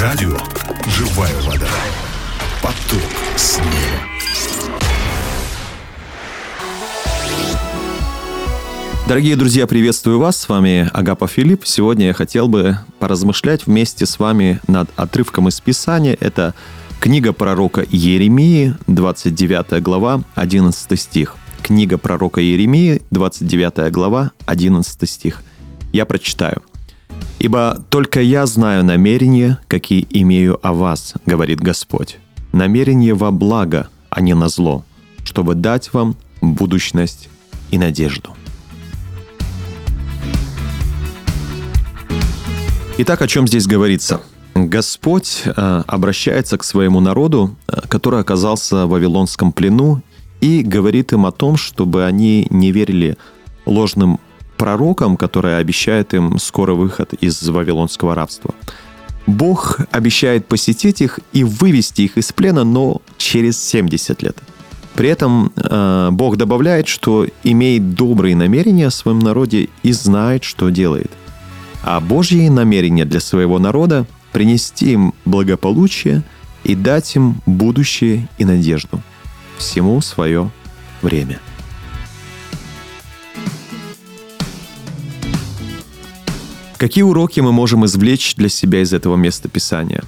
Радио «Живая вода». Поток с. Дорогие друзья, приветствую вас. С вами Агапа Филипп. Сегодня я хотел бы поразмышлять вместе с вами над отрывком из Писания. Это книга пророка Еремии, 29 глава, 11 стих. Книга пророка Еремии, 29 глава, 11 стих. Я прочитаю. «Ибо только я знаю намерения, какие имею о вас, говорит Господь. Намерение во благо, а не на зло, чтобы дать вам будущность и надежду». Итак, о чем здесь говорится? Господь э, обращается к своему народу, э, который оказался в Вавилонском плену, и говорит им о том, чтобы они не верили ложным пророкам, которые обещают им скоро выход из вавилонского рабства. Бог обещает посетить их и вывести их из плена, но через 70 лет. При этом э, Бог добавляет, что имеет добрые намерения о своем народе и знает, что делает. А Божьи намерения для своего народа – принести им благополучие и дать им будущее и надежду. Всему свое время. Какие уроки мы можем извлечь для себя из этого места Писания?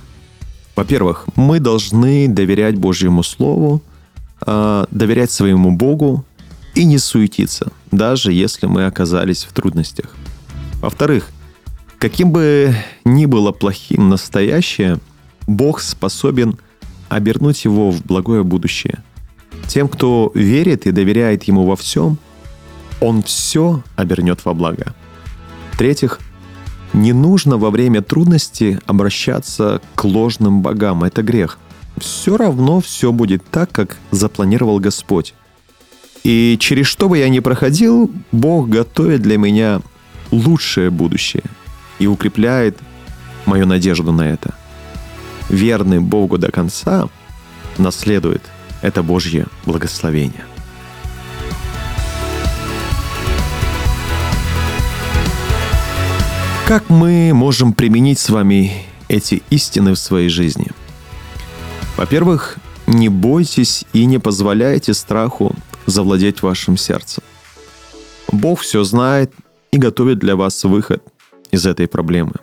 Во-первых, мы должны доверять Божьему Слову, а, доверять своему Богу и не суетиться, даже если мы оказались в трудностях. Во-вторых, каким бы ни было плохим настоящее, Бог способен обернуть его в благое будущее. Тем, кто верит и доверяет Ему во всем, Он все обернет во благо. В-третьих, не нужно во время трудности обращаться к ложным богам. Это грех. Все равно все будет так, как запланировал Господь. И через что бы я ни проходил, Бог готовит для меня лучшее будущее и укрепляет мою надежду на это. Верный Богу до конца наследует это Божье благословение. Как мы можем применить с вами эти истины в своей жизни? Во-первых, не бойтесь и не позволяйте страху завладеть вашим сердцем. Бог все знает и готовит для вас выход из этой проблемы.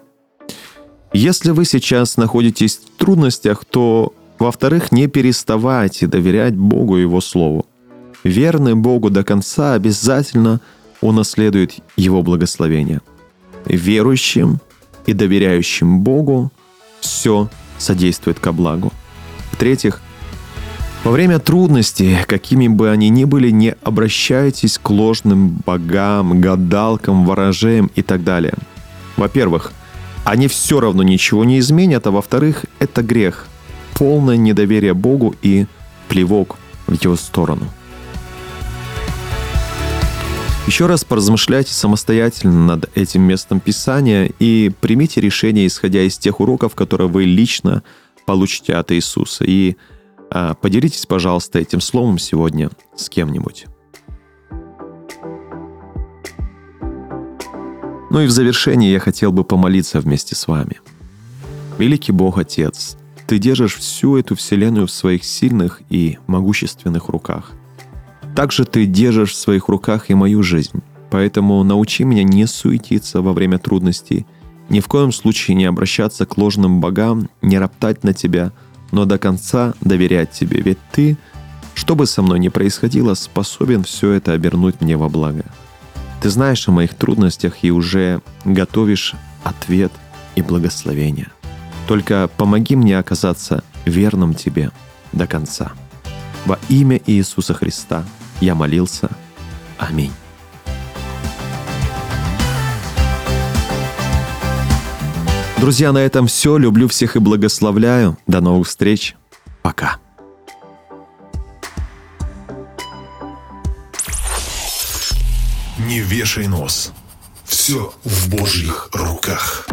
Если вы сейчас находитесь в трудностях, то, во-вторых, не переставайте доверять Богу и Его Слову. Верный Богу до конца обязательно унаследует Его благословение – верующим и доверяющим Богу все содействует ко благу. В-третьих, во время трудностей, какими бы они ни были, не обращайтесь к ложным богам, гадалкам, ворожеям и так далее. Во-первых, они все равно ничего не изменят, а во-вторых, это грех, полное недоверие Богу и плевок в его сторону – еще раз поразмышляйте самостоятельно над этим местом Писания и примите решение, исходя из тех уроков, которые вы лично получите от Иисуса. И а, поделитесь, пожалуйста, этим словом сегодня с кем-нибудь. Ну и в завершении я хотел бы помолиться вместе с вами. Великий Бог Отец, Ты держишь всю эту вселенную в своих сильных и могущественных руках. Также ты держишь в своих руках и мою жизнь. Поэтому научи меня не суетиться во время трудностей, ни в коем случае не обращаться к ложным богам, не роптать на тебя, но до конца доверять тебе, ведь ты, что бы со мной ни происходило, способен все это обернуть мне во благо. Ты знаешь о моих трудностях и уже готовишь ответ и благословение. Только помоги мне оказаться верным тебе до конца. Во имя Иисуса Христа – я молился. Аминь. Друзья, на этом все. Люблю всех и благословляю. До новых встреч. Пока. Не вешай нос. Все в Божьих руках.